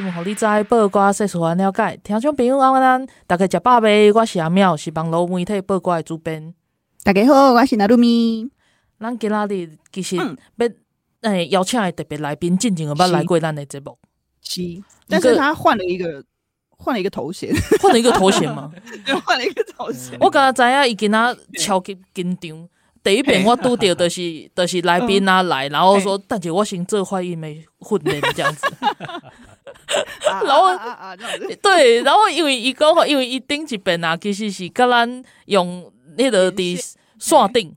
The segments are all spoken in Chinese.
互你知；报挂世事，互咱了解。听众朋友，晚安，大家食饱未？我是阿妙，是网络媒体报瓜的主编。大家好，我是纳鲁咪。咱今仔日其实嗯要诶邀请的特别来宾，进前有捌来过咱的节目，是，但是他换了一个换了一个头衔，换了一个头衔嘛。换了一个头衔。我刚才知影伊今仔超级紧张。第一遍我拄着就是就是来宾啊来，然后说，但是我先做发音的训练这样子。对，然后因为伊讲，因为伊顶一遍啊，其实是甲咱用迄个伫线顶，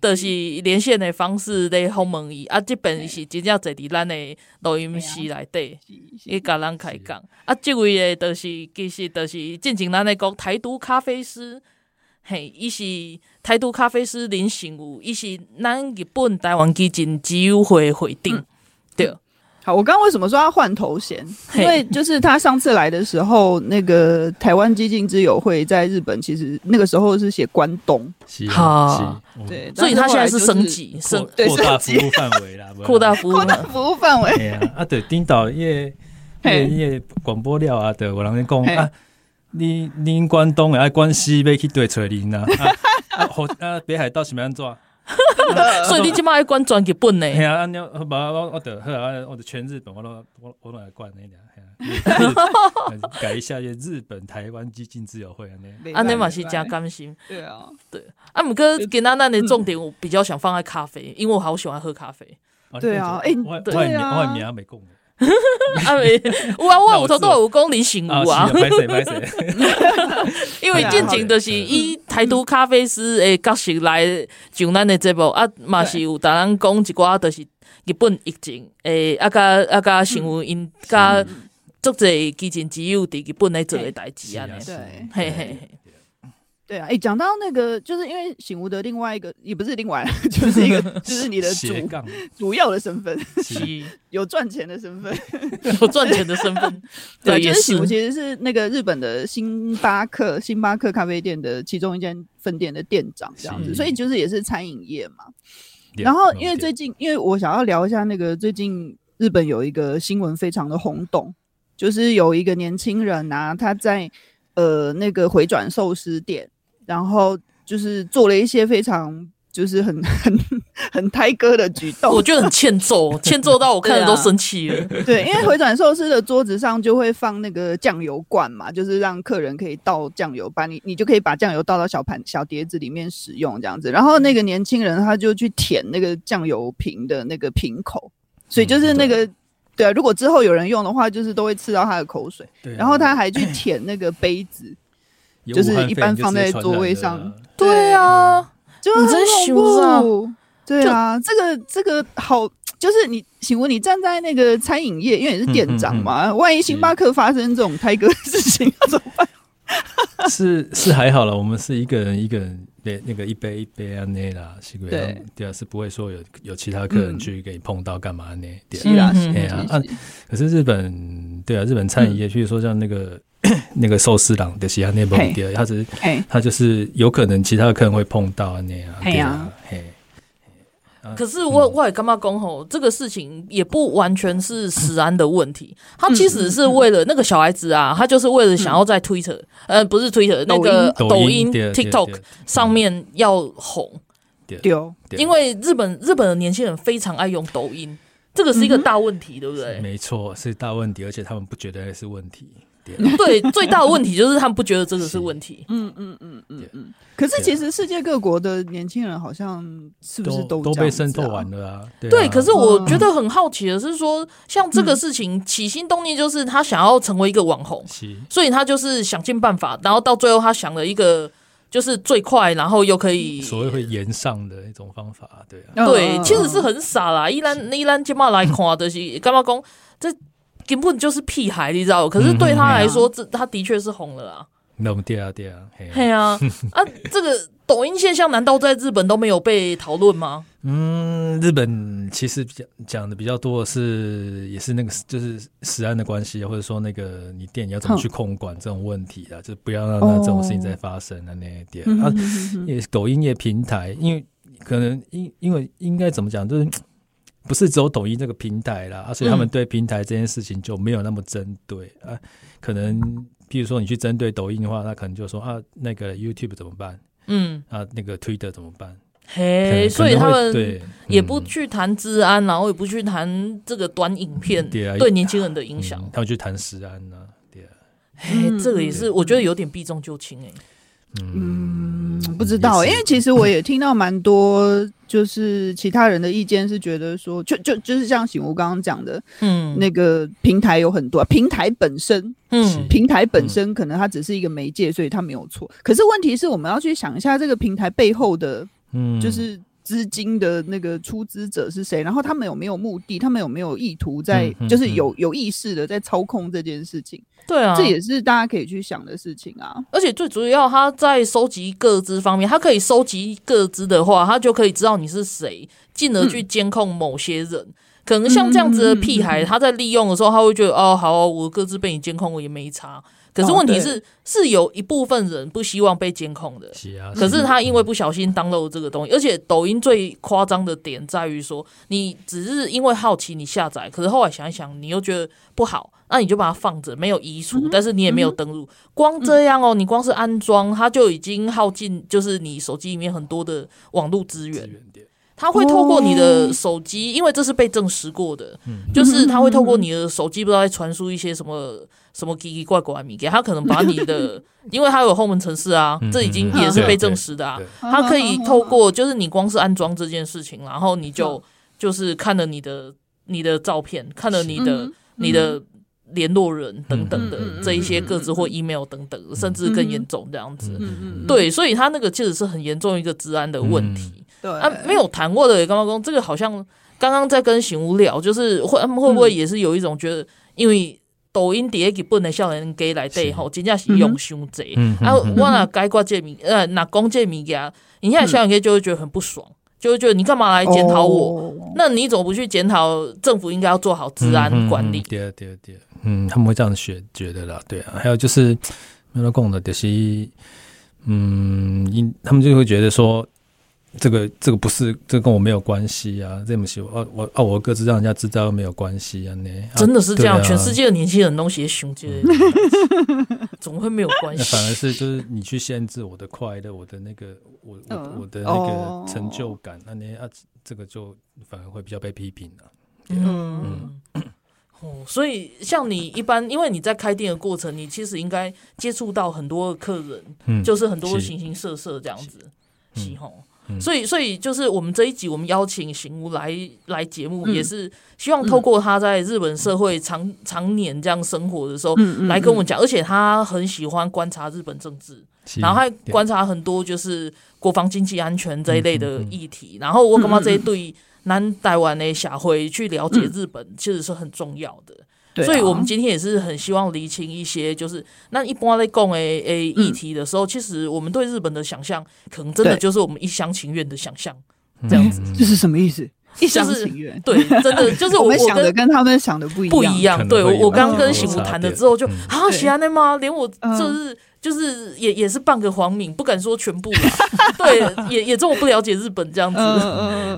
就是连线的方式咧访问伊。啊，即边是真正坐伫咱的录音室内底，伊甲咱开讲。啊，即位诶，就是其实就是进前咱来讲台独咖啡师，嘿，伊是台独咖啡师林成武，伊是咱日本台湾基进之友会会长，嗯、对。好，我刚刚为什么说要换头衔？因为就是他上次来的时候，那个台湾激进之友会在日本，其实那个时候是写关东，好，对，所以他现在是升级，升 扩大服务范围啦，扩大服务，扩大服务范围。哎呀，啊，对，丁导业业业广播料啊，对，我人讲啊，你你关东的爱关西要去对找恁啊，啊，北海道是安怎？所以你即摆爱管全日本呢？系啊，你我我我得，我的全日本我都我我都来管那俩，改一下，日本台湾基金自由会安尼，安尼嘛是真甘心。对啊，对啊，毋过今仔咱的重点我比较想放在咖啡，因为我好喜欢喝咖啡。对啊，哎，我我我名没讲。啊没，有啊，我有头都有讲林成武啊，因为进前就是以台独咖啡师诶角色来上咱的节目啊，嘛是有逐人讲一寡，就是日本疫情诶，啊甲啊甲成武因甲足侪基金只有伫日本来做诶代志安尼，对，嘿嘿嘿。对啊，哎、欸，讲到那个，就是因为醒吾的另外一个，也不是另外，就是一个，就是你的主主要的身份，有赚钱的身份，有赚钱的身份。对，就是醒吾其实是那个日本的星巴克，星巴克咖啡店的其中一间分店的店长这样子，所以就是也是餐饮业嘛。然后因为最近，因为我想要聊一下那个最近日本有一个新闻非常的轰动，就是有一个年轻人啊，他在呃那个回转寿司店。然后就是做了一些非常就是很很很胎哥的举动，我觉得很欠揍，欠揍到我看了都生气了。对，啊、对，因为回转寿司的桌子上就会放那个酱油罐嘛，就是让客人可以倒酱油，把你你就可以把酱油倒到小盘小碟子里面使用这样子。然后那个年轻人他就去舔那个酱油瓶的那个瓶口，所以就是那个、嗯、对，对啊，如果之后有人用的话，就是都会吃到他的口水。对、啊，然后他还去舔那个杯子。就是一般放在座位上，对啊，就很恐怖。对啊，这个这个好，就是你，请问你站在那个餐饮业，因为你是店长嘛，嗯嗯嗯、万一星巴克发生这种胎哥的事情要怎么办？是是还好了，我们是一个人一个人对那个一杯一杯啊那啦，是不？对对啊，是不会说有有其他客人去给你碰到干嘛呢？是啊是啊，可是日本对啊，日本餐饮业，譬如说像那个。那个寿司郎的其他那部店，他是他就是有可能其他的客人会碰到那样，对啊，嘿。可是我我也干嘛讲吼，这个事情也不完全是食安的问题，他其实是为了那个小孩子啊，他就是为了想要在 Twitter，呃，不是 Twitter，那个抖音。TikTok 上面要红，对，因为日本日本的年轻人非常爱用抖音，这个是一个大问题，对不对？没错，是大问题，而且他们不觉得是问题。对，最大的问题就是他们不觉得这个是问题。嗯嗯嗯嗯嗯。可是其实世界各国的年轻人好像是不是都都被渗透完了啊？对，可是我觉得很好奇的是说，像这个事情起心动念就是他想要成为一个网红，所以他就是想尽办法，然后到最后他想了一个就是最快，然后又可以所谓会延上的一种方法，对啊，对，其实是很傻啦。依然依然今嘛来看的是干嘛讲？这根本就是屁孩，你知道？可是对他来说，这他的确是红了啊。那么对啊，对啊，对啊，啊，这个抖音现象难道在日本都没有被讨论吗？嗯，日本其实讲讲的比较多的是，也是那个就是食安的关系，或者说那个你店你要怎么去控管这种问题啊，就不要让那这种事情再发生的那一点啊。也抖音也平台，因为可能因因为应该怎么讲，就是 不是只有抖音这个平台啦，啊，所以他们对平台这件事情就没有那么针对啊，可能。比如说你去针对抖音的话，他可能就说啊，那个 YouTube 怎么办？嗯，啊，那个 Twitter 怎么办？嘿，所以他们对也不去谈治安，然后也不去谈这个短影片对年轻人的影响，他们去谈食安呢？对啊，嘿，这个也是我觉得有点避重就轻哎。嗯，不知道，因为其实我也听到蛮多，就是其他人的意见是觉得说，就就就是像醒吾刚刚讲的，嗯，那个平台有很多，平台本身，嗯，平台本身可能它只是一个媒介，所以它没有错。可是问题是我们要去想一下这个平台背后的，嗯，就是资金的那个出资者是谁，然后他们有没有目的，他们有没有意图在，就是有有意识的在操控这件事情。对啊，这也是大家可以去想的事情啊。而且最主要，他在收集个资方面，他可以收集个资的话，他就可以知道你是谁，进而去监控某些人。嗯、可能像这样子的屁孩，他在利用的时候，他会觉得哦，好，我各自被你监控，我也没差。可是问题是，哦、是有一部分人不希望被监控的。是啊。可是他因为不小心 download 这个东西，而且抖音最夸张的点在于说，你只是因为好奇你下载，可是后来想一想，你又觉得不好，那你就把它放着，没有移除，但是你也没有登录。光这样哦，你光是安装，它就已经耗尽，就是你手机里面很多的网络资源。他会透过你的手机，因为这是被证实过的，就是他会透过你的手机，不知道在传输一些什么。什么奇奇怪怪的米给他可能把你的，因为他有后门程式啊，这已经也是被证实的啊。他可以透过，就是你光是安装这件事情，然后你就就是看了你的你的照片，看了你的你的联络人等等的这一些各自或 email 等等，甚至更严重这样子。对，所以他那个其实是很严重一个治安的问题。对啊，没有谈过的刚刚讲这个好像刚刚在跟醒吾聊，就是会他们会不会也是有一种觉得，因为。抖音第一给不能笑人给来对吼，真正是用伤济。啊，我那该挂这名，呃，若讲这物件，你现在少年家就会觉得很不爽，就会觉得你干嘛来检讨我？那你怎么不去检讨政府应该要做好治安管理？对对对，嗯，他们会这样学觉得啦，对啊。还有就是，没有讲的，就是，嗯，因他们就会觉得说。这个这个不是，这个跟我没有关系啊！这么喜欢哦，我哦，我各自让人家知道没有关系啊！你真的是这样，全世界的年轻人都写熊姐，怎么会没有关系？反而是就是你去限制我的快乐，我的那个我我我的那个成就感，那你啊，这个就反而会比较被批评了。嗯哦，所以像你一般，因为你在开店的过程，你其实应该接触到很多客人，就是很多形形色色这样子，是吼。所以，所以就是我们这一集，我们邀请醒吾来来节目，也是希望透过他在日本社会常常年这样生活的时候，来跟我们讲。而且他很喜欢观察日本政治，然后还观察很多就是国防经济安全这一类的议题。然后我感觉这一对南台湾的社会去了解日本，其实是很重要的。所以，我们今天也是很希望厘清一些，就是那一般在讲诶诶议题的时候，其实我们对日本的想象，可能真的就是我们一厢情愿的想象，这样子。这是什么意思？一厢情愿？对，真的 就是我们想的跟他们想的不一样。不一样。对，我刚刚跟醒吾谈了之后，就啊，喜欢的吗？连我就是就是也也是半个皇敏，不敢说全部。对，也也这么不了解日本这样子。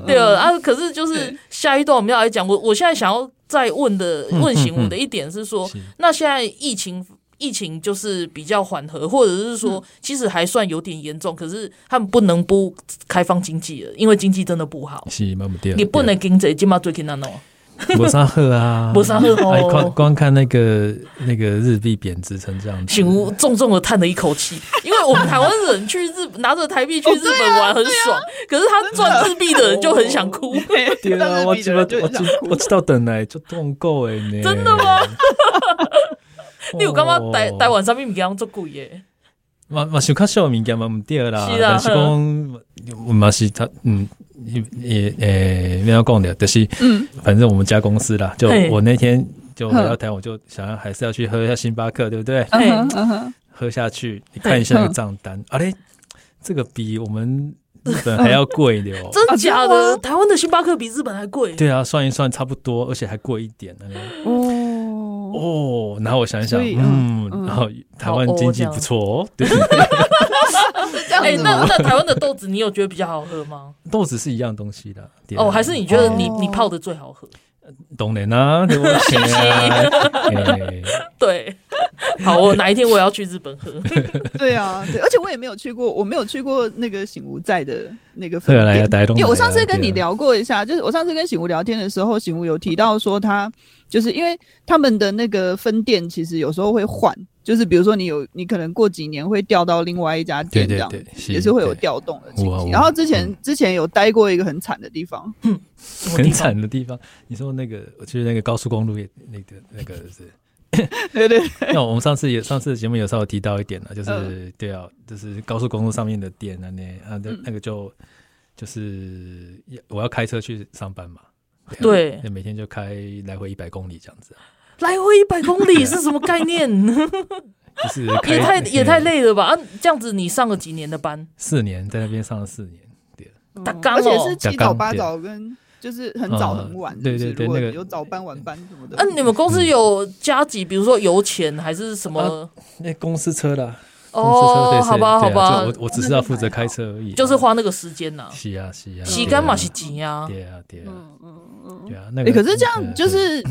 对啊，可是就是下一段我们要来讲，我我现在想要。在问的问醒我的一点是说，嗯嗯嗯、那现在疫情疫情就是比较缓和，或者是说其实还算有点严重，可是他们不能不开放经济了，因为经济真的不好。是，你不能经济，今嘛最近那喏。没啥好啊，没啥好哦。光光看那个那个日币贬值成这样子，醒吾重重的叹了一口气，因为我们台湾人去日拿着台币去日本玩很爽，可是他赚日币的人就很想哭。对啊，我知道，我知我知道，等来就痛够哎，真的吗？你有刚刚台台湾上面比较做贵耶？嘛嘛想较小物件嘛毋对啦，是啊但是讲我嘛是他嗯也诶没有讲的，就是嗯，反正我们家公司啦，就我那天就回到台湾，我就想要还是要去喝一下星巴克，对不对？喝下去，你看一下那个账单，啊嘞，这个比我们日本还要贵的哦，真的假的？台湾的星巴克比日本还贵？对啊，算一算差不多，而且还贵一点呢。哦哦，然后我想一想，嗯，然后台湾经济不错哦，对。哎，那那台湾的豆子，你有觉得比较好喝吗？豆子是一样东西的哦，还是你觉得你你泡的最好喝？当然啦，对不 起对，好，我哪一天我也要去日本喝。对啊，对，而且我也没有去过，我没有去过那个醒吾在的那个分店。因为我上次跟你聊过一下，就是我上次跟醒吾聊天的时候，醒吾有提到说他就是因为他们的那个分店其实有时候会换，就是比如说你有你可能过几年会调到另外一家店这样，也是会有调动的情形。然后之前之前有待过一个很惨的地方，很惨的地方。你说那个，我去那个高速公路也那个那个是。对对，那我们上次也上次节目有稍微提到一点了，就是对啊，就是高速公路上面的店啊，那啊那那个就就是我要开车去上班嘛，对，每天就开来回一百公里这样子。来回一百公里是什么概念？就是 也太也太累了吧？啊，这样子你上了几年的班？四年，在那边上了四年，对，而且是七早八早跟。就是很早很晚，对对对，那个有早班晚班什么的。嗯，你们公司有加急，比如说油钱还是什么？那公司车啦。哦，好吧好吧，我我只是要负责开车而已，就是花那个时间呐。是啊是啊，洗干嘛是钱啊。对啊对啊，嗯嗯嗯，对啊。那个可是这样就是。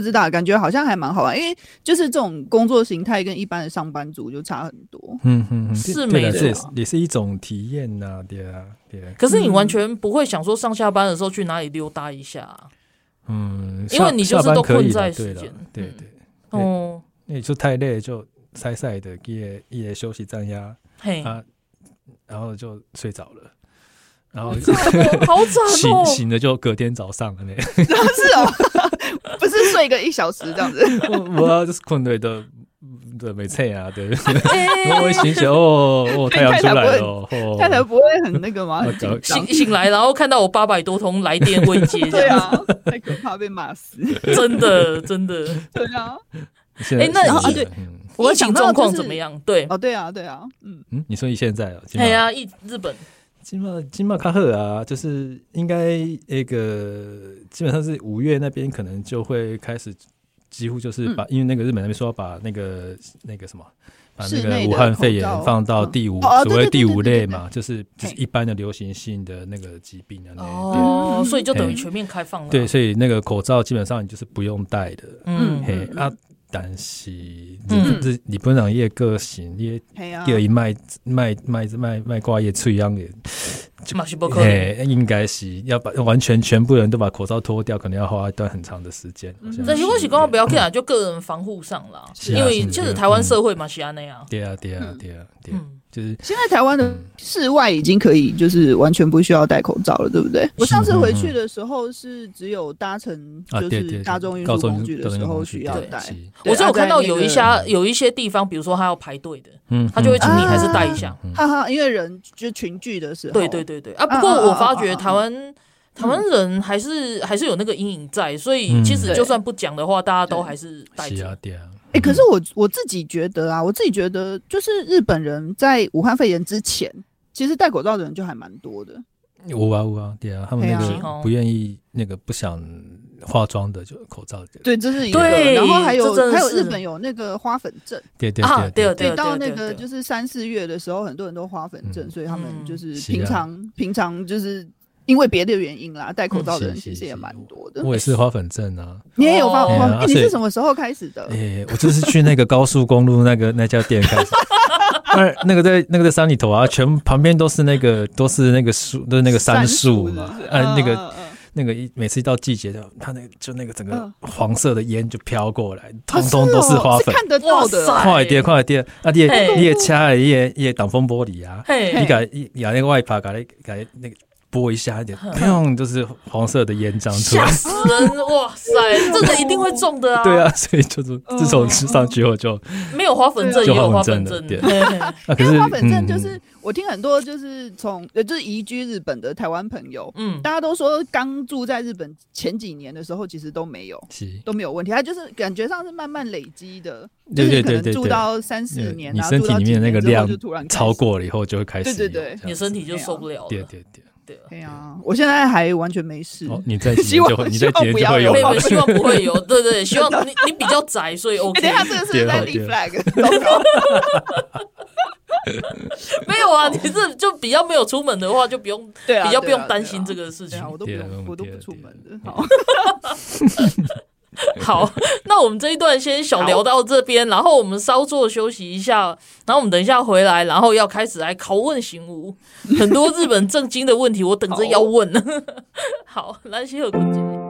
不知道，感觉好像还蛮好玩，因为就是这种工作形态跟一般的上班族就差很多。嗯嗯嗯，是没错，也是一种体验呐，对啊，对。可是你完全不会想说上下班的时候去哪里溜达一下？嗯，因为你就是都困在时间。对对。哦，那你就太累，就晒晒的，也也休息站呀，嘿啊，然后就睡着了。然后 好惨 醒醒了就隔天早上了呢。是哦，睡个一小时 这样子。我就是困对的，对没错啊，对。我会醒醒哦哦，太阳出来了，太阳不会很那个吗？醒醒来，然后看到我八百多通来电未接，对啊，太可怕，被骂死。真的真的，对啊。哎，那啊对，疫情状况怎么样？对哦，对啊，对啊，嗯嗯，你说你现在啊？对啊，一日本。金马金马卡赫啊，就是应该那个基本上是五月那边可能就会开始，几乎就是把，嗯、因为那个日本那边说要把那个那个什么，把那个武汉肺炎放到第五，所谓第五类嘛，就是就是一般的流行性的那个疾病啊。哦，所以就等于全面开放了。对，所以那个口罩基本上你就是不用戴的。嗯，嘿啊。但是，嗯，日日本人伊个性，也叫伊卖卖卖卖卖挂叶脆样的，哎，应该是要把完全全部人都把口罩脱掉，可能要花一段很长的时间。但是我是讲不要紧啊，就个人防护上啦，因为其实台湾社会嘛是安那样。对啊，对啊，对啊，对。就是现在台湾的室外已经可以，就是完全不需要戴口罩了，对不对？我上次回去的时候是只有搭乘就是大众运输工具的时候需要戴。我是有看到有一些有一些地方，比如说他要排队的，嗯，他就会请你还是戴一下，哈哈，因为人就群聚的时候。对对对对啊！不过我发觉台湾台湾人还是还是有那个阴影在，所以其实就算不讲的话，大家都还是戴着。哎、欸，可是我我自己觉得啊，我自己觉得，就是日本人在武汉肺炎之前，其实戴口罩的人就还蛮多的。有啊有啊，对啊，他们那个不愿意那个不想化妆的就口罩。对，这是一个。对，然后还有还有日本有那个花粉症。对对对对对。到那个就是三四月的时候，很多人都花粉症，所以他们就是平常平常就是。因为别的原因啦，戴口罩的人其实也蛮多的。我也是花粉症啊，你也有花粉症？你是什么时候开始的？哎，我就是去那个高速公路那个那家店开始。那那个在那个在山里头啊，全旁边都是那个都是那个树，都是那个杉树嘛。啊，那个那个一每次一到季节的，它那就那个整个黄色的烟就飘过来，通通都是花粉。看得到的，快点快点！啊，你也你也掐了，你也你也挡风玻璃啊，你把你把那个外帕，把那把那个。拨一下一点，砰，就是黄色的烟这样出来，吓死人！哇塞，这个一定会中的啊！对啊，所以就是自从吃上去后就没有花粉症，也有花粉症的。可是花粉症就是我听很多就是从呃就是移居日本的台湾朋友，嗯，大家都说刚住在日本前几年的时候，其实都没有，都没有问题。他就是感觉上是慢慢累积的，就是可能，住到三四年，你身体里面那个量就突然超过了以后，就会开始，对对对，你身体就受不了了。对对对。对啊，我现在还完全没事。你在希望你在不要有，希望不会有。对对，希望你你比较宅，所以 OK。等下这个是在立 flag。没有啊，你是就比较没有出门的话，就不用对啊比较不用担心这个事情。我都不用，我都不出门的。好。好，那我们这一段先小聊到这边，然后我们稍作休息一下，然后我们等一下回来，然后要开始来拷问醒吾很多日本正经的问题，我等着要问呢。好，来西和空姐。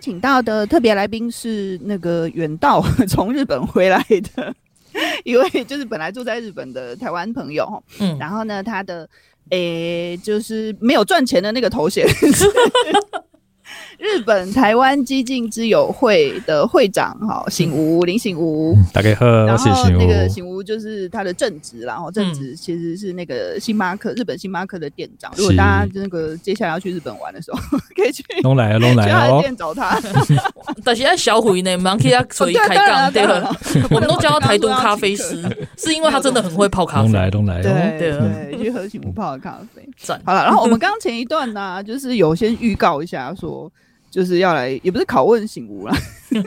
请到的特别来宾是那个远道 从日本回来的一位，就是本来住在日本的台湾朋友。嗯，然后呢，他的诶、欸，就是没有赚钱的那个头衔。日本台湾激进之友会的会长哈，醒吾林醒吾，大概喝，然后那个醒吾就是他的正职，然后正职其实是那个星巴克日本星巴克的店长。如果大家那个接下来要去日本玩的时候，可以去龙来 龙来他的店找他。但是在小虎呢，忙替他所以开杠对了，我们都叫他台东咖啡师，是因为他真的很会泡咖啡。龙来龙来，对对，去喝醒吾泡的咖啡。好了，然后我们刚前一段呢，就是有先预告一下说。就是要来，也不是拷问醒吾啦，就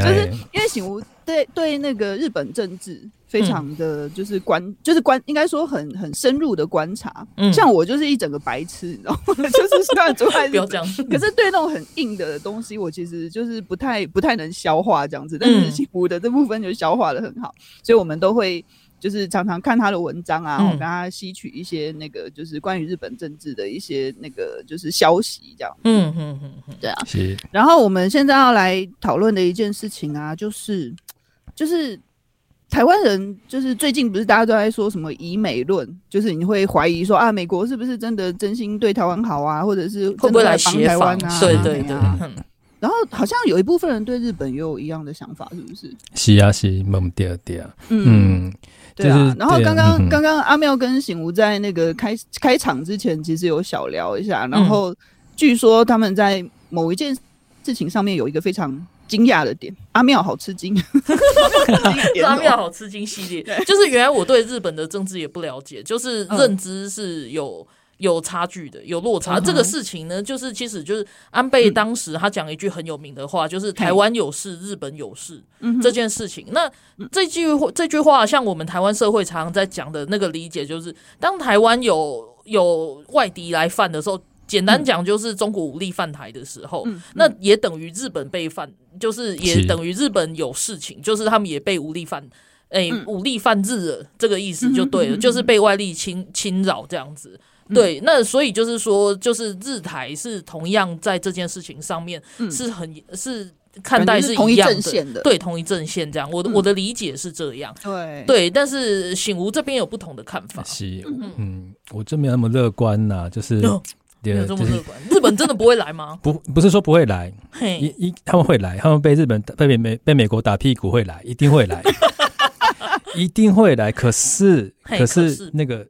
是因为醒吾对对那个日本政治非常的就是观，嗯、就是观，应该说很很深入的观察。嗯，像我就是一整个白痴，你知道吗？就是虽然住在日本，可是对那种很硬的东西，我其实就是不太不太能消化这样子。但是醒吾的这部分就消化的很好，所以我们都会。就是常常看他的文章啊，我跟他吸取一些那个，就是关于日本政治的一些那个，就是消息这样。嗯嗯嗯嗯，对啊。是。然后我们现在要来讨论的一件事情啊，就是就是台湾人，就是最近不是大家都在说什么以美论，就是你会怀疑说啊，美国是不是真的真心对台湾好啊，或者是会不会来帮台湾啊？对对对。然后好像有一部分人对日本也有一样的想法，是不是？是啊，是懵掉掉。嗯。对啊，然后刚刚刚刚阿妙跟醒吾在那个开开场之前，其实有小聊一下。然后据说他们在某一件事情上面有一个非常惊讶的点。阿妙好吃惊，阿妙好吃惊系列，就是原来我对日本的政治也不了解，就是认知是有。有差距的，有落差。Uh. 这个事情呢，就是其实就是安倍当时他讲一句很有名的话，嗯、就是台湾有事，日本有事、嗯、这件事情。那这句这句话，像我们台湾社会常常在讲的那个理解，就是当台湾有有外敌来犯的时候，简单讲就是中国武力犯台的时候，嗯、那也等于日本被犯，就是也等于日本有事情，是就是他们也被武力犯，哎，武力犯日了，这个意思就对了，嗯、就是被外力侵侵扰这样子。对，那所以就是说，就是日台是同样在这件事情上面是很、嗯、是看待是一样的，同一阵线的，对，同一阵线这样。我的、嗯、我的理解是这样，对对，但是醒吾这边有不同的看法。是，嗯，我真没那么乐观呐，就是。有这么乐观，日本真的不会来吗？不，不是说不会来，一一他们会来，他们被日本被美被美国打屁股会来，一定会来，一定会来。可是，可是那个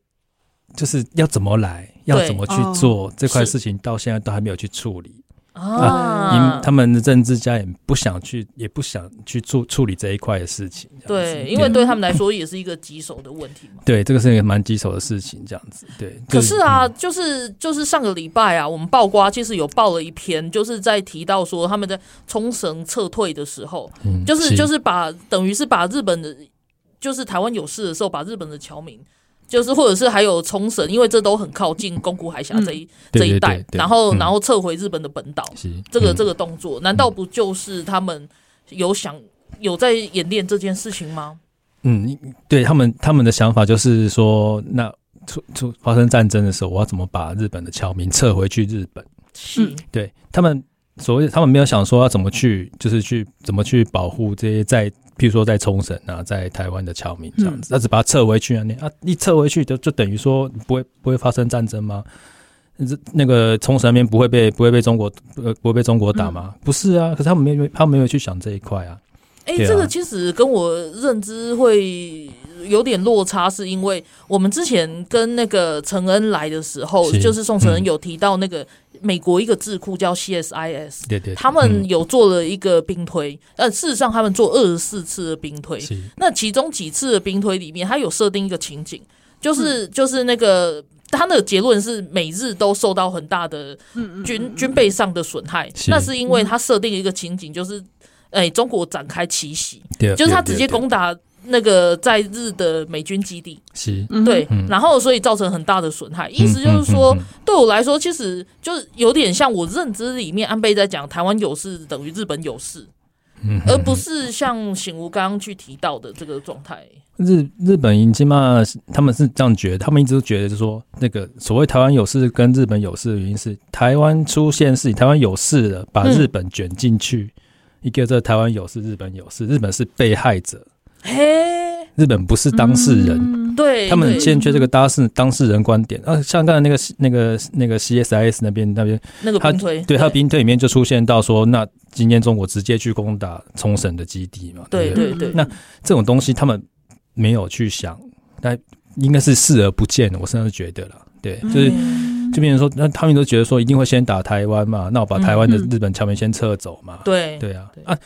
就是要怎么来，要怎么去做这块事情，到现在都还没有去处理。啊，因他们的政治家也不想去，也不想去处处理这一块的事情。对，因为对他们来说也是一个棘手的问题嘛。对，这个是一个蛮棘手的事情，这样子。对。可是啊，就是就是上个礼拜啊，我们爆瓜其实有报了一篇，就是在提到说他们在冲绳撤退的时候，就是就是把等于是把日本的，就是台湾有事的时候，把日本的侨民。就是，或者是还有冲绳，因为这都很靠近宫古海峡这一、嗯、这一带，然后然后撤回日本的本岛，这个这个动作，难道不就是他们有想有在演练这件事情吗？嗯，对他们他们的想法就是说，那出出发生战争的时候，我要怎么把日本的侨民撤回去日本？是，对他们所谓他们没有想说要怎么去，就是去怎么去保护这些在。譬如说在冲绳啊，在台湾的侨民这样子，他只把它撤回去啊，你啊，一撤回去就就等于说不会不会发生战争吗？那个冲绳那边不会被不会被中国呃不会被中国打吗？不是啊，可是他们没有他们没有去想这一块啊。哎，这个其实跟我认知会有点落差，是因为我们之前跟那个陈恩来的时候，就是宋承恩有提到那个。美国一个智库叫 CSIS，对对，他们有做了一个兵推，呃，事实上他们做二十四次的兵推，那其中几次的兵推里面，他有设定一个情景，就是就是那个他的结论是每日都受到很大的军军备上的损害，那是因为他设定一个情景，就是哎，中国展开奇袭，就是他直接攻打。那个在日的美军基地是，对，然后所以造成很大的损害。意思就是说，对我来说，其实就是有点像我认知里面安倍在讲台湾有事等于日本有事，而不是像醒吾刚刚去提到的这个状态。日日本已经嘛，他们是这样觉得，他们一直都觉得就是说，那个所谓台湾有事跟日本有事的原因是台湾出现事情，台湾有事了，把日本卷进去，一个这台湾有事，日本有事，日本是被害者。嘿，日本不是当事人，嗯、对，他们很欠缺这个当事当事人观点啊。像刚才那个那个那个 CSIS 那边那边那个兵推，对，他兵推里面就出现到说，那今天中国直接去攻打冲绳的基地嘛？对对对。那这种东西他们没有去想，但应该是视而不见的。我甚至觉得了，对，就是就变成说，那他们都觉得说一定会先打台湾嘛，那我把台湾的日本侨民先撤走嘛？对对啊啊。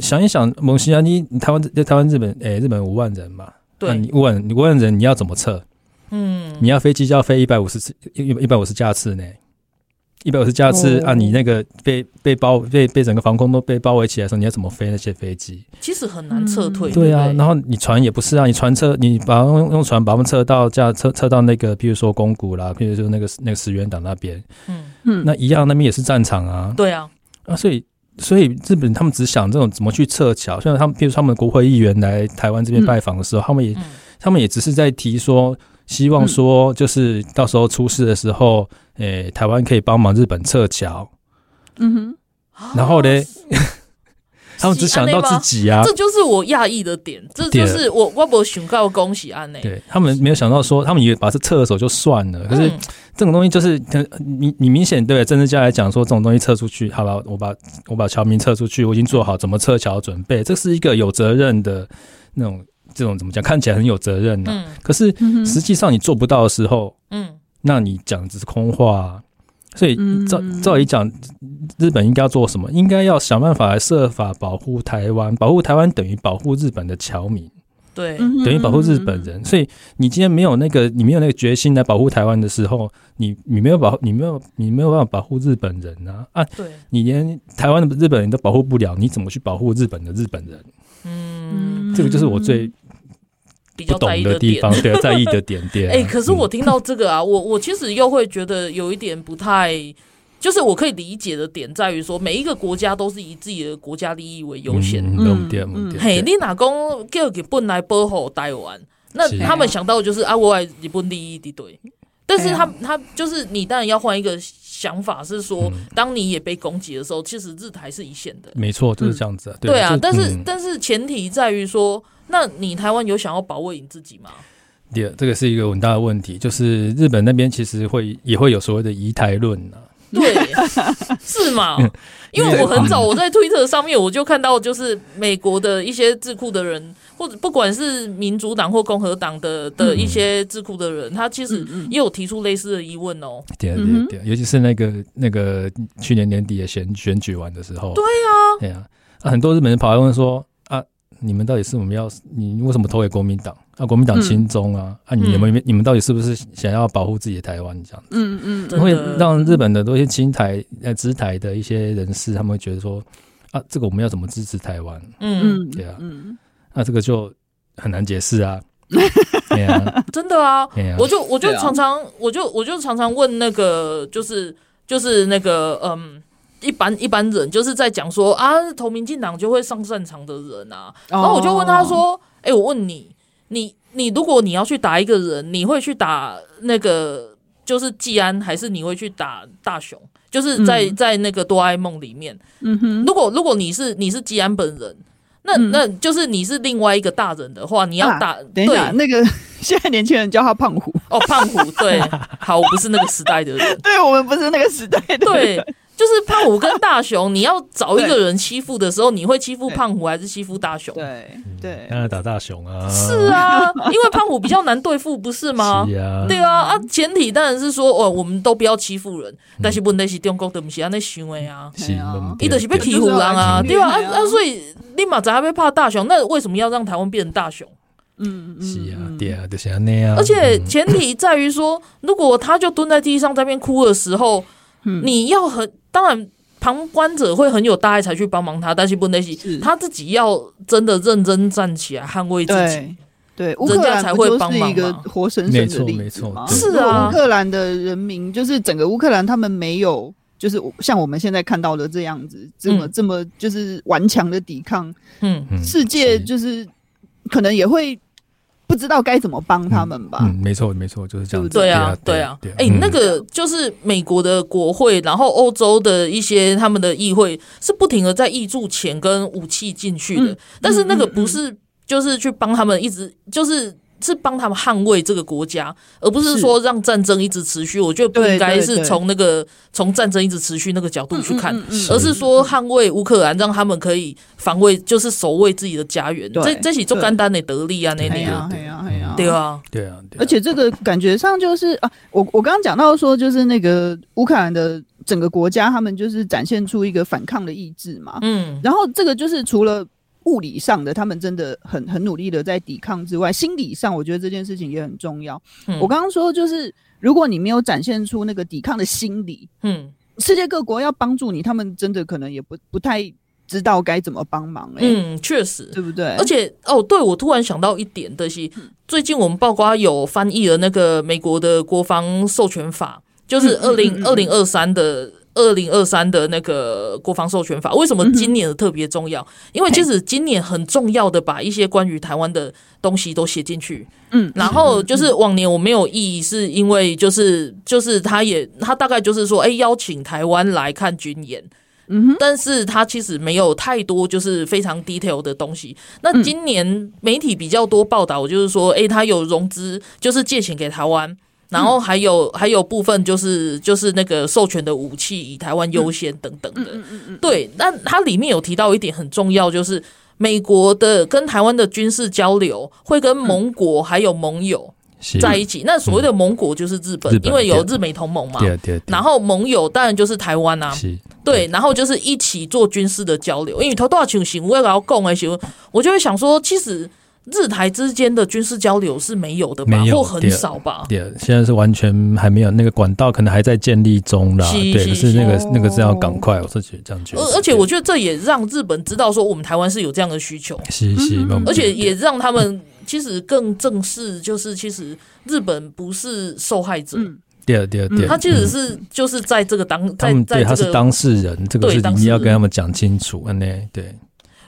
想一想，蒙西啊，你你台湾在台湾日本，哎、欸，日本五万人嘛，对，那你五万你五万人，你要怎么撤？嗯，你要飞机就要飞一百五十次，一一百五十架次呢，一百五十架次啊，你那个被被包被被整个防空都被包围起来的时候，你要怎么飞那些飞机？其实很难撤退。对啊，然后你船也不是啊，你船撤，你把用用船把他们撤到架撤撤到那个，比如说宫古啦，比如说那个那个石原岛那边，嗯嗯，那一样那边也是战场啊。对啊，啊，所以。所以日本他们只想这种怎么去撤侨，像他们，比如他们的国会议员来台湾这边拜访的时候，嗯、他们也，他们也只是在提说，希望说，就是到时候出事的时候，诶、欸，台湾可以帮忙日本撤侨。嗯哼，然后呢？他们只想到自己啊，这就是我讶异的点，这就是我我不想告恭喜安内。对，他们没有想到说，他们以为把这撤走就算了，可是这种东西就是，你你明显对政治家来讲说，这种东西撤出去，好吧，我把我把侨民撤出去，我已经做好怎么撤侨准备，这是一个有责任的那种这种怎么讲，看起来很有责任的，可是实际上你做不到的时候，嗯，那你讲的只是空话。所以照照理讲，日本应该要做什么？应该要想办法来设法保护台湾，保护台湾等于保护日本的侨民，对，等于保护日本人。所以你今天没有那个，你没有那个决心来保护台湾的时候，你你没有保，你没有你没有办法保护日本人啊啊！对，你连台湾的日本人都保护不了，你怎么去保护日本的日本人？嗯，这个就是我最。比较在意的地方，对，在意的点点。哎，可是我听到这个啊，我我其实又会觉得有一点不太，就是我可以理解的点在于说，每一个国家都是以自己的国家利益为优先。嗯，对，嗯，嘿，你哪公叫日本来保护台湾，那他们想到的就是啊，我爱日本利益的对。但是他他就是你当然要换一个想法是说，嗯、当你也被攻击的时候，其实日台是一线的。没错，就是这样子。嗯、对啊，但是、嗯、但是前提在于说，那你台湾有想要保卫你自己吗？对，这个是一个很大的问题，就是日本那边其实会也会有所谓的移台论啊。对，是吗？因为我很早我在推特上面我就看到，就是美国的一些智库的人，或者不管是民主党或共和党的的一些智库的人，他其实也有提出类似的疑问哦。对对对，尤其是那个那个去年年底的选选举完的时候，对啊，对啊，很多日本人跑来问说啊，你们到底是我们要你为什么投给国民党？啊，国民党亲中啊！嗯、啊，你们、嗯、你们到底是不是想要保护自己的台湾这样子？嗯嗯，嗯会让日本的多些亲台呃支台的一些人士，他们会觉得说啊，这个我们要怎么支持台湾？嗯，对啊，嗯，那这个就很难解释啊。对啊，真的啊，我就我就常常我就我就常常问那个就是就是那个嗯，一般一般人就是在讲说啊，投民进党就会上战场的人啊，然后我就问他说，哎、欸，我问你。你你如果你要去打一个人，你会去打那个就是季安，还是你会去打大雄？就是在、嗯、在那个哆啦 A 梦里面，嗯哼。如果如果你是你是季安本人，那、嗯、那就是你是另外一个大人的话，你要打。啊、等一下，对那个 现在年轻人叫他胖虎哦，胖虎对，好，我不是那个时代的人，对我们不是那个时代的人，对。就是胖虎跟大雄，你要找一个人欺负的时候，你会欺负胖虎还是欺负大雄？对对，当然打大雄啊！是啊，因为胖虎比较难对付，不是吗？是啊，对啊啊！前提当然是说，哦，我们都不要欺负人，但是问题是中国的不是安尼想的啊，是啊，伊就是被欺负人啊，对吧？啊啊！所以立马咱还被怕大雄，那为什么要让台湾变成大雄？嗯嗯，是啊，对啊，就是那样。而且前提在于说，如果他就蹲在地上在那边哭的时候，你要很。当然，旁观者会很有大爱才去帮忙他，但是不能是。他自己要真的认真站起来捍卫自己，对，人家才会帮忙。一个活生生的例子嘛，是啊，乌克兰的人民就是整个乌克兰，他们没有就是像我们现在看到的这样子，这么这么就是顽强的抵抗，嗯，世界就是可能也会。不知道该怎么帮他们吧？嗯，没错，没错，就是这样子。对啊，对啊。哎，那个就是美国的国会，然后欧洲的一些他们的议会是不停的在挹注钱跟武器进去的，但是那个不是就是去帮他们一直就是。是帮他们捍卫这个国家，而不是说让战争一直持续。我觉得不应该是从那个从战争一直持续那个角度去看，而是说捍卫乌克兰，让他们可以防卫，就是守卫自己的家园。这这是做简单的得力啊，那那个，对啊，对啊，对啊。而且这个感觉上就是啊，我我刚刚讲到说，就是那个乌克兰的整个国家，他们就是展现出一个反抗的意志嘛。嗯，然后这个就是除了。物理上的，他们真的很很努力的在抵抗之外，心理上，我觉得这件事情也很重要。嗯、我刚刚说，就是如果你没有展现出那个抵抗的心理，嗯，世界各国要帮助你，他们真的可能也不不太知道该怎么帮忙、欸。嗯，确实，对不对？而且，哦，对，我突然想到一点的是，最近我们曝光有翻译了那个美国的国防授权法，就是二零二零二三的。二零二三的那个国防授权法，为什么今年的特别重要？因为其实今年很重要的把一些关于台湾的东西都写进去。嗯，然后就是往年我没有异议，是因为就是就是他也他大概就是说，哎，邀请台湾来看军演。嗯，但是他其实没有太多就是非常 detail 的东西。那今年媒体比较多报道，就是说，哎，他有融资，就是借钱给台湾。然后还有还有部分就是就是那个授权的武器以台湾优先等等的，对。那它里面有提到一点很重要，就是美国的跟台湾的军事交流会跟盟国还有盟友在一起。那所谓的盟国就是日本，因为有日美同盟嘛。然后盟友当然就是台湾啊，对。然后就是一起做军事的交流。因为头多少情形我也要讲的时候，我就会想说，其实。日台之间的军事交流是没有的吧，没有，或很少吧？对，现在是完全还没有那个管道，可能还在建立中啦。是对，可是那个是那个是要赶快，我是觉得这样觉得。而而且我觉得这也让日本知道说，我们台湾是有这样的需求。是是，而且也让他们 其实更正视，就是其实日本不是受害者。对对对，他其实是就是在这个当在在他是当事人，这个事情你要跟他们讲清楚。嗯，对。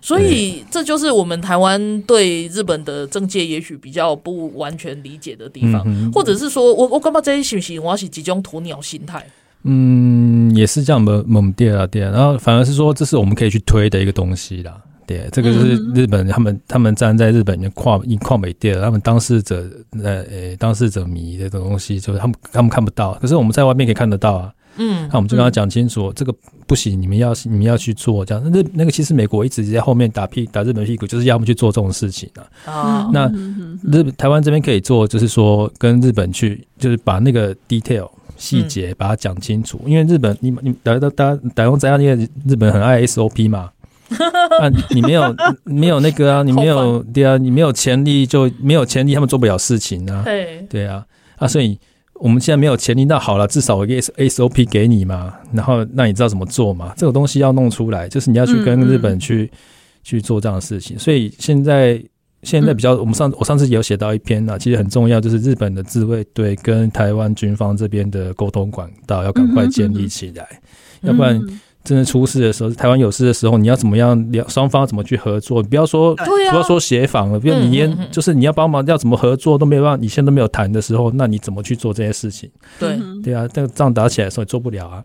所以这就是我们台湾对日本的政界也许比较不完全理解的地方，或者是说我我干嘛这些信息我要是集中鸵鸟心态？嗯，也是这样猛猛跌啊跌，然后反而是说这是我们可以去推的一个东西啦。对，这个就是日本他们他们站在日本的跨一跨美店，他们当事者呃呃当事者迷的这种东西，就是他们他们看不到，可是我们在外面可以看得到啊。嗯，那我们就跟他讲清楚，这个不行，你们要你们要去做这样。那那个其实美国一直在后面打屁打日本屁股，就是要么去做这种事情啊。哦，那日本台湾这边可以做，就是说跟日本去，就是把那个 detail 细节把它讲清楚，因为日本你你大家大家大家在啊，因为日本很爱 SOP 嘛。啊，你没有没有那个啊，你没有 对啊，你没有潜力就没有潜力，他们做不了事情啊。对。对啊，啊，所以我们现在没有潜力，那好了，至少我一个 SOP 给你嘛，然后那你知道怎么做嘛？这个东西要弄出来，就是你要去跟日本去去做这样的事情。所以现在现在比较，我们上我上次也有写到一篇啊，其实很重要，就是日本的自卫队跟台湾军方这边的沟通管道要赶快建立起来，要不然。真的出事的时候，台湾有事的时候，你要怎么样？两双方怎么去合作？不要说，不要说协防了，不要你连就是你要帮忙，要怎么合作都没有办法，你现在都没有谈的时候，那你怎么去做这些事情？对对啊，这个仗打起来的时候也做不了啊。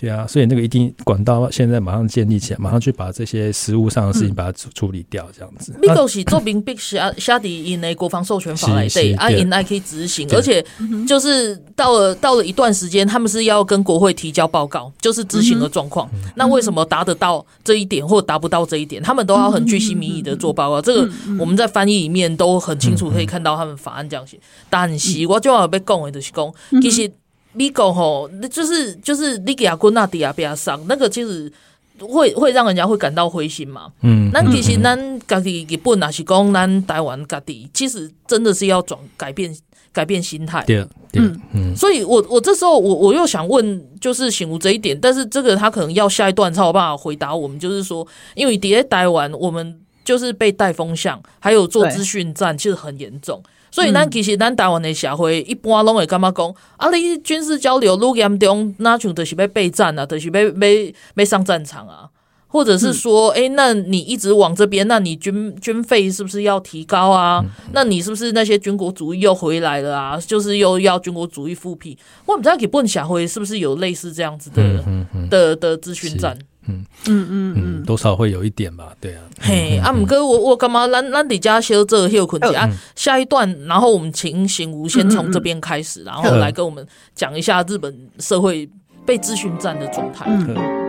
对啊，所以那个一定管道现在马上建立起来，马上去把这些实物上的事情把它处处理掉，这样子。美国是做兵必须啊下底以内国防授权法来对，啊，因来可以执行，而且就是到了到了一段时间，他们是要跟国会提交报告，就是执行的状况。那为什么达得到这一点，或达不到这一点，他们都要很巨细靡遗的做报告。这个我们在翻译里面都很清楚可以看到他们法案这样写。但是我就要被讲的就是讲，其实。美国吼，那就是就是你给阿姑那底下比较伤，那个其实会会让人家会感到灰心嘛。嗯，那其实咱家己日本也是讲咱台湾家己，其实真的是要转改变改变心态。对，嗯嗯。所以我我这时候我我又想问，就是醒悟这一点，但是这个他可能要下一段才有办法回答我们，就是说，因为底下台湾我们就是被带风向，还有做资讯战，其实很严重。所以，咱其实咱台湾的社会一般拢会感觉讲，啊，你军事交流愈严重，那像就是要备战啊，就是要要要上战场啊，或者是说，诶、欸，那你一直往这边，那你军军费是不是要提高啊？那你是不是那些军国主义又回来了啊？就是又要军国主义复辟？我不知道日本社会是不是有类似这样子的的的资讯战？嗯嗯嗯嗯，多少会有一点吧，对啊。嘿，啊，姆哥我我干嘛？咱咱底家修这个休困啊，下一段，然后我们请醒吾先从这边开始，然后来跟我们讲一下日本社会被咨询站的状态。嗯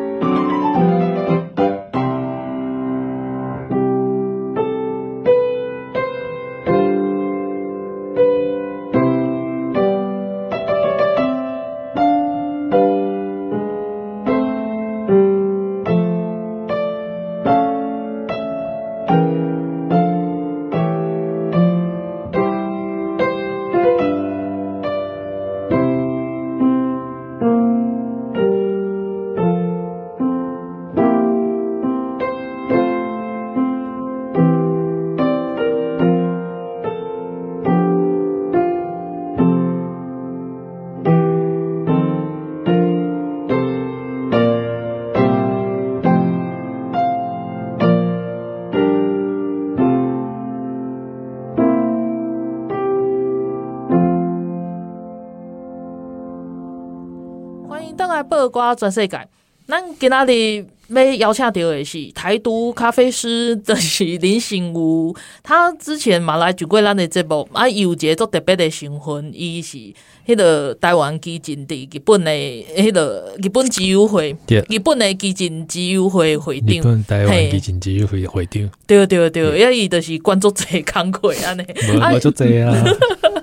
报瓜全世界，咱今仔日要邀请到的是台独咖啡师，就是林心如。他之前嘛来上过咱的节目，啊，有一个做特别的身份，伊是迄个台湾基金的日本的迄个日本基友会，日本的基金基友会会长，日本台湾基金基友会会长，对对对，因伊就是关注这工作安尼，关注这啊，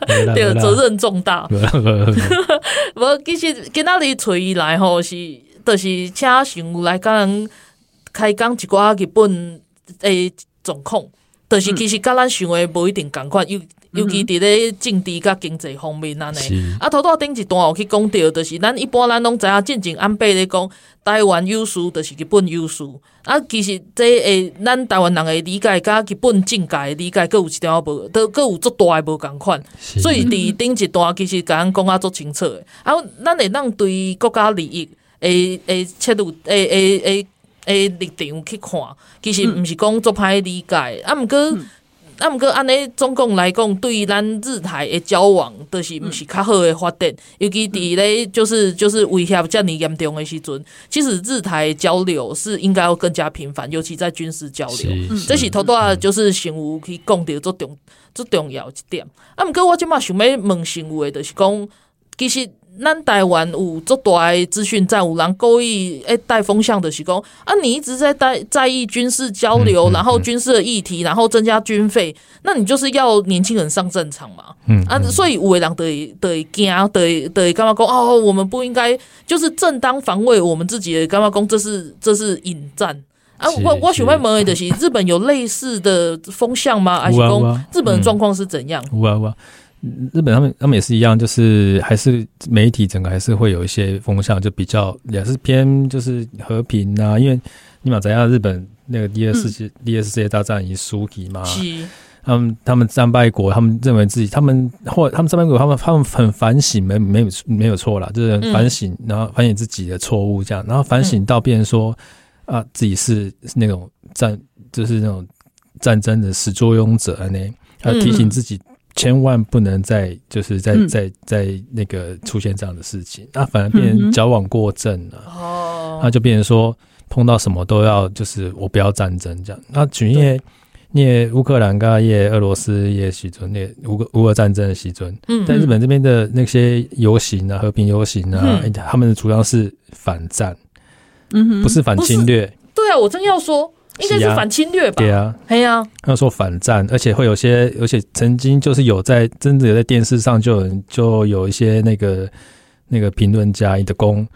对，责任重大。无 其实今仔日找伊来吼是，就是请醒吾来讲开讲一寡日本诶状况，就是其实甲咱想诶无一定共款，尤尤其伫咧政治甲经济方面安尼。啊，头拄顶一段有去讲到，就是咱一般咱拢知影，进前安倍咧讲台湾优势，就是日本优势。啊，其实这诶，咱台湾人诶理解，甲日本政界诶理解，各有一点无，都各有足大诶无共款。所以伫顶一段其实甲咱讲啊足清楚诶。啊，咱会当对国家利益诶诶切入诶诶诶诶立场去看，其实毋是讲足歹理解。啊，毋过那么个安尼总共来讲，对于咱日台的交往，都是毋是较好的发展，尤其伫咧就是就是威胁遮尔严重的时阵，其实日台交流是应该要更加频繁，尤其在军事交流，这是头大就是新闻去讲到最重最重要一点。啊，毋过我即马想要问新闻的，就是讲其实。咱台湾有这大资讯战，有人故意诶带风向的是讲啊，你一直在带在意军事交流，然后军事的议题，然后增加军费，那你就是要年轻人上战场嘛？嗯啊，所以有的人得得惊，得得干嘛讲哦，我们不应该就是正当防卫我们自己的干嘛讲，这是这是引战啊！我我想问问的是，日本有类似的风向吗？还是讲日本的状况是怎样？日本他们他们也是一样，就是还是媒体整个还是会有一些风向，就比较也是偏就是和平啊。因为你马，怎样日本那个第二世界、嗯、第二次世界大战已经输给嘛，他们他们战败国，他们认为自己他们或他们战败国，他们他们很反省，没没有没有错啦，就是反省，嗯、然后反省自己的错误，这样，然后反省到变成说、嗯、啊，自己是那种战，就是那种战争的始作俑者呢，要提醒自己。千万不能再就是在在在那个出现这样的事情，那反而变成矫枉过正了。哦，那就变成说碰到什么都要就是我不要战争这样。那举业也乌克兰跟也俄罗斯也西尊那乌乌俄战争的西尊。嗯，在日本这边的那些游行啊，和平游行啊，他们主要是反战，嗯，不是反侵略。对啊，我正要说。应该是反侵略吧？对啊，对啊。他说反战，而且会有些，而且曾经就是有在真的有在电视上就有人就有一些那个那个评论家的攻，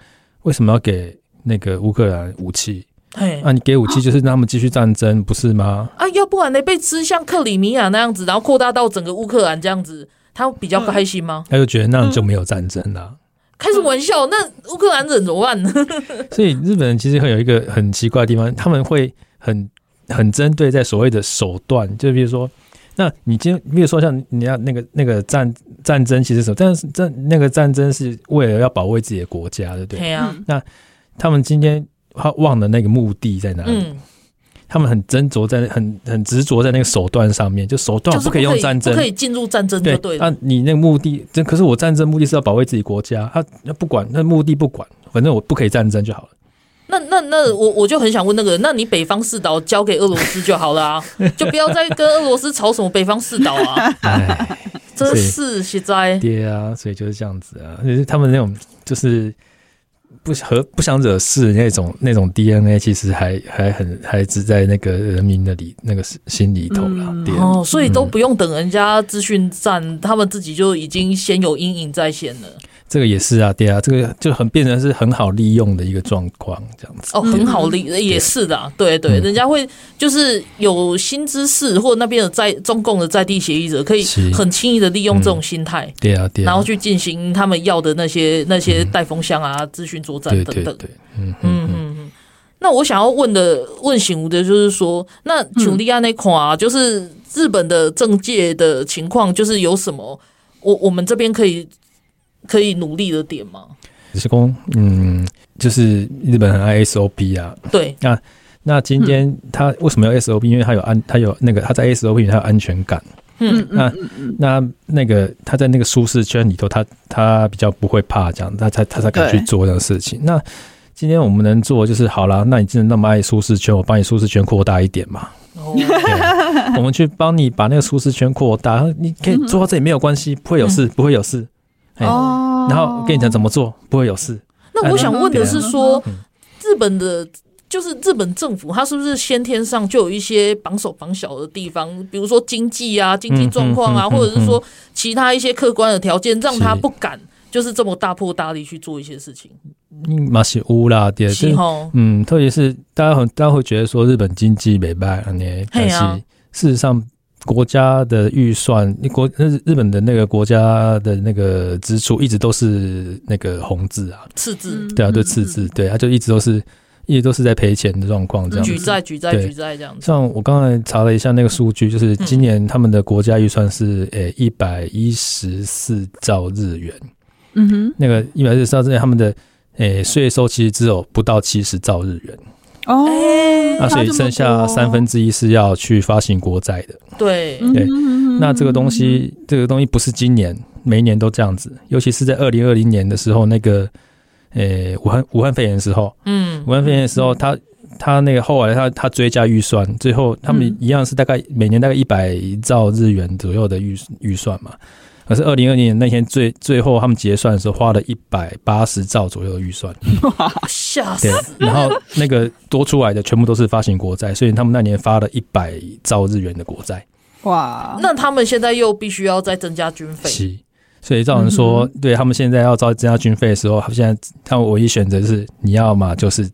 为什么要给那个乌克兰武器？哎，啊，你给武器就是让他们继续战争，不是吗？啊，要不然呢被吃像克里米亚那样子，然后扩大到整个乌克兰这样子，他比较开心吗？他就觉得那样就没有战争了。开什么玩笑？那乌克兰人怎么办呢？所以日本人其实会有一个很奇怪的地方，他们会。很很针对在所谓的手段，就比如说，那你今天，比如说像你要那个那个战战争，其实什么？但是战那个战争是为了要保卫自己的国家，对不对？对啊。那他们今天他忘了那个目的在哪里？嗯。他们很斟酌在很很执着在那个手段上面，就手段不可以用战争，不可以进入战争，对对。那你那个目的，这可是我战争目的是要保卫自己国家，他那不管那目的不管，反正我不可以战争就好了。那那那我我就很想问那个人，那你北方四岛交给俄罗斯就好了啊，就不要再跟俄罗斯吵什么北方四岛啊！哎，真是实在。对啊，所以就是这样子啊，就是他们那种就是不和不想惹事那种那种 DNA，其实还还很还是在那个人民的里那个心里头了。哦，所以都不用等人家资讯站，他们自己就已经先有阴影在先了。这个也是啊，对啊，这个就很变成是很好利用的一个状况，这样子。哦，很好利，也是的，对对，人家会就是有新知识或者那边的在中共的在地协议者，可以很轻易的利用这种心态，对啊，对，然后去进行他们要的那些那些带风箱啊、资讯作战等等。嗯嗯嗯嗯。那我想要问的问醒吾的就是说，那蒋丽安那款啊，就是日本的政界的情况，就是有什么我我们这边可以。可以努力的点吗？是工，嗯，就是日本很爱 SOP 啊。对，那那今天他为什么要 SOP？因为他有安，他有那个他在 SOP 里他有安全感。嗯，那那那个他在那个舒适圈里头，他他比较不会怕这样，他才他才敢去做这个事情。那今天我们能做就是好了，那你真的那么爱舒适圈，我帮你舒适圈扩大一点嘛。哦，我们去帮你把那个舒适圈扩大，你可以做到这里没有关系，不会有事，不会有事。哦，然后跟你讲怎么做，不会有事。那我想问的是说，日本的，就是日本政府，它是不是先天上就有一些绑手绑脚的地方？比如说经济啊、经济状况啊，或者是说其他一些客观的条件，让他不敢就是这么大破大立去做一些事情？嗯，嘛是有啦，对，嗯，特别是大家很大家会觉得说日本经济没败，但是事实上。国家的预算，国日日本的那个国家的那个支出一直都是那个红字啊，赤字，对啊，对赤字，对，他就一直都是一直都是在赔钱的状况，这样子，举债举债举债这样子。像我刚才查了一下那个数据，就是今年他们的国家预算是诶一百一十四兆日元，嗯哼，那个一百一十四兆日元，他们的诶税收其实只有不到七十兆日元。哦，那所以剩下三分之一是要去发行国债的。对对，那这个东西，这个东西不是今年，每一年都这样子，尤其是在二零二零年的时候，那个，呃，武汉武汉肺炎的时候，嗯，武汉肺炎的时候，他他那个后来他他追加预算，最后他们一样是大概每年大概一百兆日元左右的预预算嘛。可是二零二零年那天最最后他们结算的时候花了一百八十兆左右的预算，吓死！然后那个多出来的全部都是发行国债，所以他们那年发了一百兆日元的国债。哇，那他们现在又必须要再增加军费，是。所以照人说，嗯、对他们现在要招增加军费的时候，他们现在他们唯一选择是你要么就是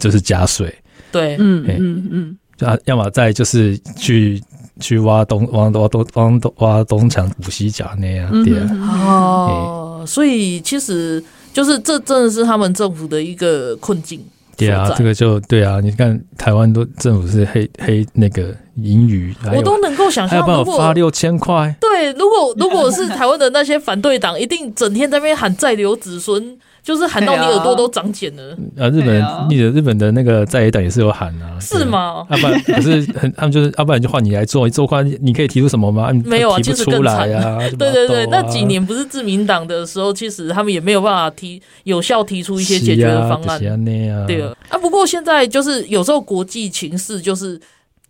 就是加税，对，嗯嗯嗯，要要么再就是去。去挖东挖挖东挖东挖东墙补西墙那样，对啊，哦，所以其实就是这真的是他们政府的一个困境。对啊，这个就对啊，你看台湾都政府是黑黑那个盈余，我都能够想象，还要帮我发六千块。对，如果如果是台湾的那些反对党，一定整天在那边喊再留子孙。就是喊到你耳朵都长茧了啊！日本，你的日本的那个在野党也是有喊啊，是吗？要不然可是很，他们就是要不然就换你来做，做官你可以提出什么吗？没有啊，提不出来啊。对对对，那几年不是自民党的时候，其实他们也没有办法提有效提出一些解决的方案。对啊，啊，不过现在就是有时候国际情势就是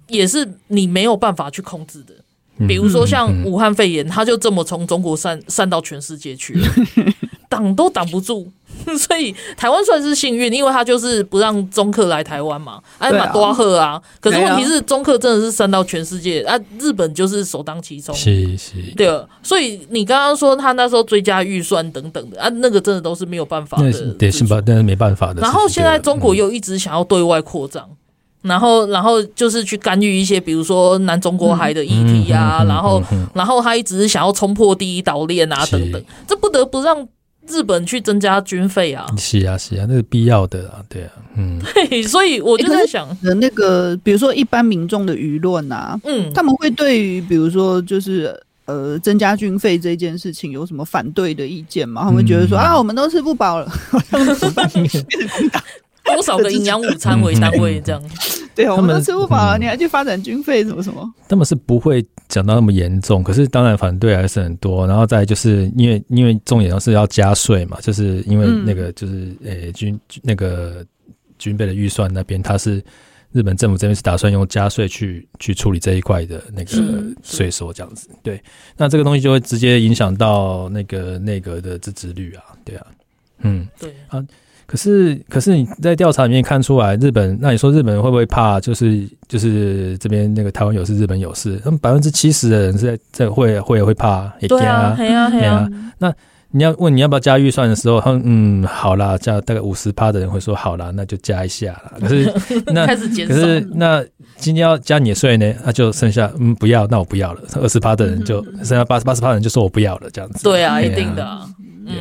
也是你没有办法去控制的，比如说像武汉肺炎，它就这么从中国散散到全世界去了，挡都挡不住。所以台湾算是幸运，因为他就是不让中客来台湾嘛，哎马多赫啊。可是问题是，中客真的是散到全世界啊，日本就是首当其冲。是是，对。所以你刚刚说他那时候追加预算等等的啊，那个真的都是没有办法的，对，是吧？但是没办法的。然后现在中国又一直想要对外扩张，然后然后就是去干预一些，比如说南中国海的议题啊，然后然后他一直是想要冲破第一岛链啊等等，这不得不让。日本去增加军费啊？是啊，是啊，那是必要的啊，对啊，嗯，所以我就在想，欸、那个比如说一般民众的舆论啊，嗯，他们会对于比如说就是呃增加军费这件事情有什么反对的意见吗？他们会觉得说、嗯、啊，我们都吃不饱了，多少个营养午餐为单位这样？对啊，我们都吃不饱了，你还去发展军费什么什么？他们是不会讲到那么严重，可是当然反对还是很多。然后再就是因为因为重点是要加税嘛，就是因为那个就是呃、欸、军那个军备的预算那边，他是日本政府这边是打算用加税去去处理这一块的那个税收这样子。对，那这个东西就会直接影响到那个内阁的支持率啊，对啊，嗯，对啊。可是，可是你在调查里面看出来，日本，那你说日本人会不会怕？就是就是这边那个台湾有事，日本有事，他们百分之七十的人是在在会会会怕，也对啊，对啊，对啊。那你要问你要不要加预算的时候，他们嗯，好啦，加大概五十趴的人会说好啦，那就加一下啦。可是 那开始减少，可是那今天要加你的税呢，那就剩下嗯不要，那我不要了。二十趴的人就剩下八十八十趴的人就说我不要了，这样子。对啊，一定的，嗯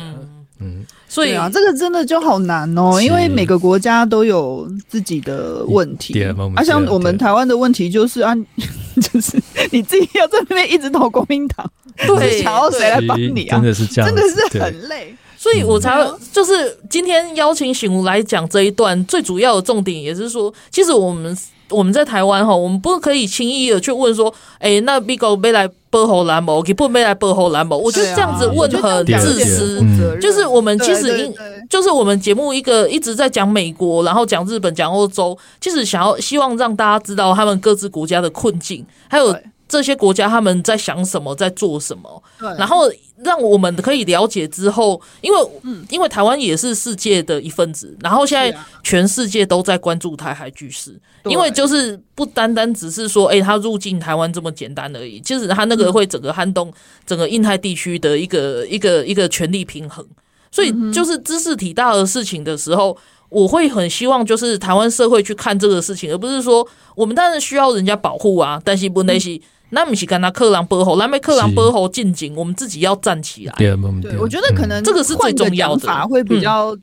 嗯。所以啊，这个真的就好难哦，因为每个国家都有自己的问题。啊，像我们台湾的问题就是啊，就是你自己要在那边一直投国民党，对，想要谁来帮你啊？真的是这样，真的是很累。所以我才就是今天邀请醒吾来讲这一段，最主要的重点也是说，其实我们。我们在台湾哈，我们不可以轻易的去问说，哎、欸，那美国没来保护兰博，不没来背后蓝某？我觉得这样子问很自私。就是我们其实应，就是我们节目一个一直在讲美国，然后讲日本，讲欧洲，其实想要希望让大家知道他们各自国家的困境，还有。这些国家他们在想什么，在做什么？对，然后让我们可以了解之后，因为嗯，因为台湾也是世界的一份子，然后现在全世界都在关注台海局势，因为就是不单单只是说，哎，他入境台湾这么简单而已，其实他那个会整个撼动整个印太地区的一个一个一个权力平衡，所以就是知识体大的事情的时候，我会很希望就是台湾社会去看这个事情，而不是说我们当然需要人家保护啊，但是不那些。那不是跟他克朗波吼，那没克朗波吼进警，我们自己要站起来。对，我觉得可能这个是最重要的，会比较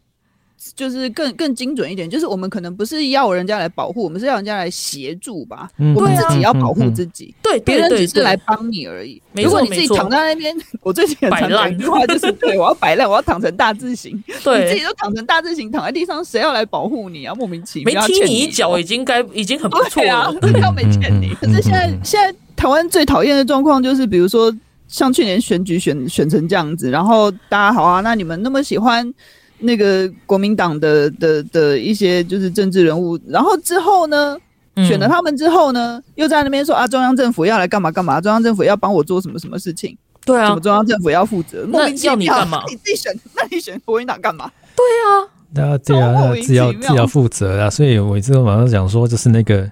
就是更更精准一点，就是我们可能不是要人家来保护，我们是要人家来协助吧。嗯我们自己要保护自己，对，别人只是来帮你而已。没错如果你自己躺在那边，我最近很常讲一句话，就是对我要摆烂，我要躺成大字形。对，你自己都躺成大字形，躺在地上，谁要来保护你啊？莫名其妙，没踢你一脚已经该已经很不错了，对啊，没欠你。可是现在现在台湾最讨厌的状况就是，比如说像去年选举选选成这样子，然后大家好啊，那你们那么喜欢。那个国民党的的的一些就是政治人物，然后之后呢，嗯、选了他们之后呢，又在那边说啊，中央政府要来干嘛干嘛，中央政府要帮我做什么什么事情，对啊，什么中央政府要负责，那要你干嘛？你自己选，那你选国民党干嘛？对啊，对啊，对啊，自己要自己要负责啊，所以我这个马上讲说，就是那个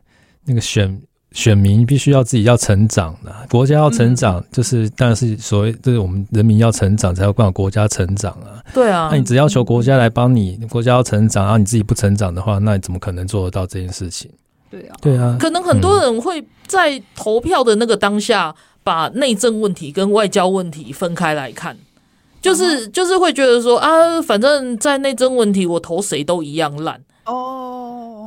那个选。选民必须要自己要成长的，国家要成长，就是当然是所谓，就是我们人民要成长，才要帮国家成长啊。对啊，那你只要求国家来帮你，国家要成长，然后你自己不成长的话，那你怎么可能做得到这件事情？对啊，对啊。可能很多人会在投票的那个当下，把内政问题跟外交问题分开来看，就是就是会觉得说啊，反正在内政问题，我投谁都一样烂哦。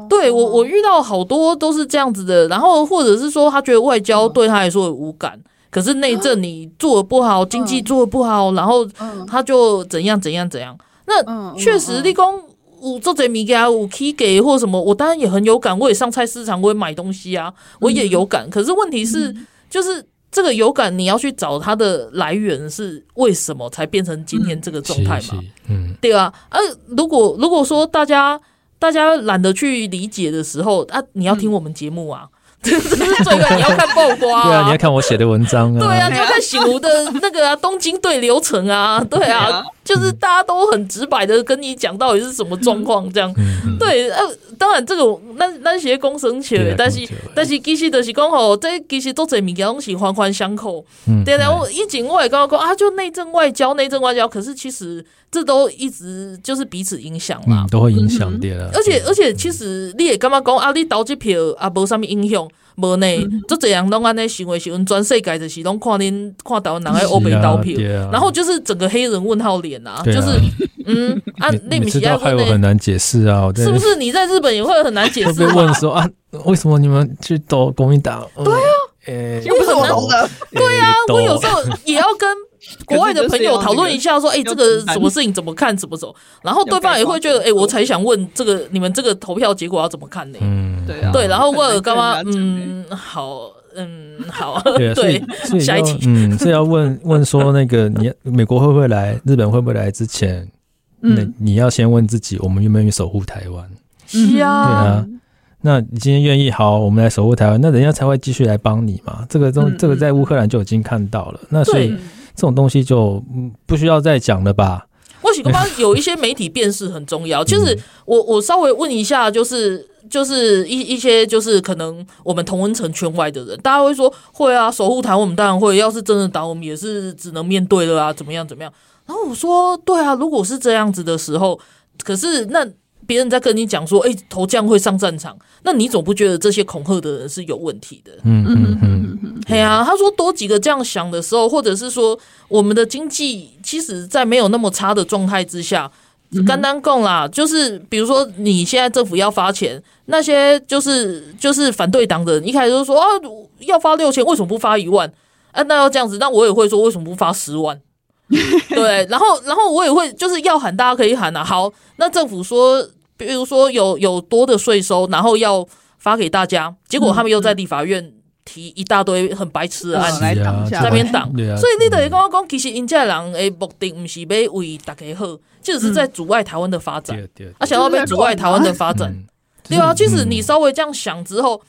对我，我遇到好多都是这样子的，然后或者是说他觉得外交对他来说有无感，可是内政你做的不好，经济做的不好，然后他就怎样怎样怎样。那确实，立功我做这米给我可给或什么，我当然也很有感，我也上菜市场，我也买东西啊，我也有感。可是问题是，就是这个有感，你要去找它的来源是为什么才变成今天这个状态嘛？嗯，对啊。呃，如果如果说大家。大家懒得去理解的时候啊，你要听我们节目啊，这是最个你要看爆瓜，对啊，你要看我写的文章啊，对啊，你要看醒吾的那个啊，东京对流程啊，对啊，就是大家都很直白的跟你讲到底是什么状况，这样，对，呃，当然这个那那些公生钱，但是但是其实就是讲吼，这其实都这物件东西环环相扣，对然后以前我也刚刚讲啊，就内政外交，内政外交，可是其实。这都一直就是彼此影响嘛，都会影响的。而且而且，其实你也干嘛讲啊？你投这票啊，无什么影响，无呢？就这样拢安尼行为，是阮全世界就是拢看恁看台湾人爱欧北刀片，然后就是整个黑人问号脸啊，就是嗯啊，那你知道害我很难解释啊，是不是？你在日本也会很难解释？会被问说啊，为什么你们去投国民党？对啊，又不是我投的，对啊，我有时候也要跟。国外的朋友讨论一下，说：“哎，这个什么事情怎么看，怎么走？”然后对方也会觉得：“哎，我才想问这个，你们这个投票结果要怎么看呢？”嗯，对啊，对。然后问尔干嘛？嗯，好，嗯，好，对，下一题，嗯，是要问问说那个你美国会不会来，日本会不会来之前，那你要先问自己，我们愿不愿意守护台湾？是啊，对啊。那你今天愿意好，我们来守护台湾，那人家才会继续来帮你嘛。这个东这个在乌克兰就已经看到了。那所以。这种东西就不需要再讲了吧？我喜欢有一些媒体辨识很重要。其 实我我稍微问一下，就是就是一一些就是可能我们同温层圈外的人，大家会说会啊，守护台湾我们当然会。要是真的打我们，也是只能面对了啊，怎么样怎么样？然后我说对啊，如果是这样子的时候，可是那别人在跟你讲说，哎，投降会上战场，那你总不觉得这些恐吓的人是有问题的？嗯嗯嗯嗯。对啊，他说多几个这样想的时候，或者是说我们的经济其实，在没有那么差的状态之下，刚刚讲啦，就是比如说你现在政府要发钱，那些就是就是反对党的人一开始就说啊，要发六千，为什么不发一万？啊，那要这样子，那我也会说为什么不发十万？对，然后然后我也会就是要喊，大家可以喊啊。好，那政府说，比如说有有多的税收，然后要发给大家，结果他们又在立法院。提一大堆很白痴的案子，来挡那边挡，所以你等于跟我讲，其实因这人的目的不是要为大家好，就是在阻碍台湾的发展，啊，想要被阻碍台湾的发展，对啊，其实你稍微这样想之后，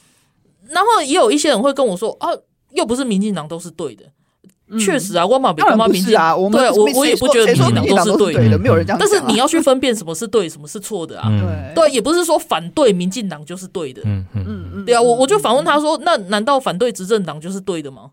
然后也有一些人会跟我说，啊，又不是民进党都是对的。确实啊，我嘛比干嘛民进党？对我我也不觉得民进党都是对的，没有人这样。但是你要去分辨什么是对，什么是错的啊？对，也不是说反对民进党就是对的。嗯嗯嗯，对啊，我我就反问他说：“那难道反对执政党就是对的吗？”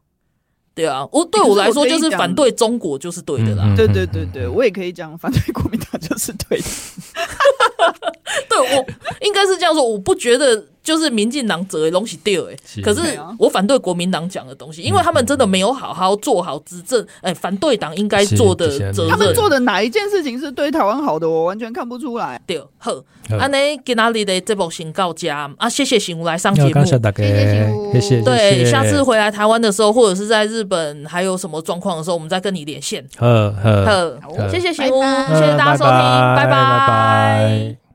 对啊，我对我来说就是反对中国就是对的啦。对对对对，我也可以讲反对国民党就是对的。对我应该是这样说，我不觉得就是民进党责的东西对哎，可是我反对国民党讲的东西，因为他们真的没有好好做好执政，哎、反对党应该做的责任。他们做的哪一件事情是对台湾好的？我完全看不出来。对，好，安尼今仔日的这部先到这啊，谢谢醒吾来上节目，谢谢大家，谢谢。对，下次回来台湾的时候，或者是在日本还有什么状况的时候，我们再跟你连线。好，好，谢谢醒吾，谢谢大家收听，拜拜。拜拜。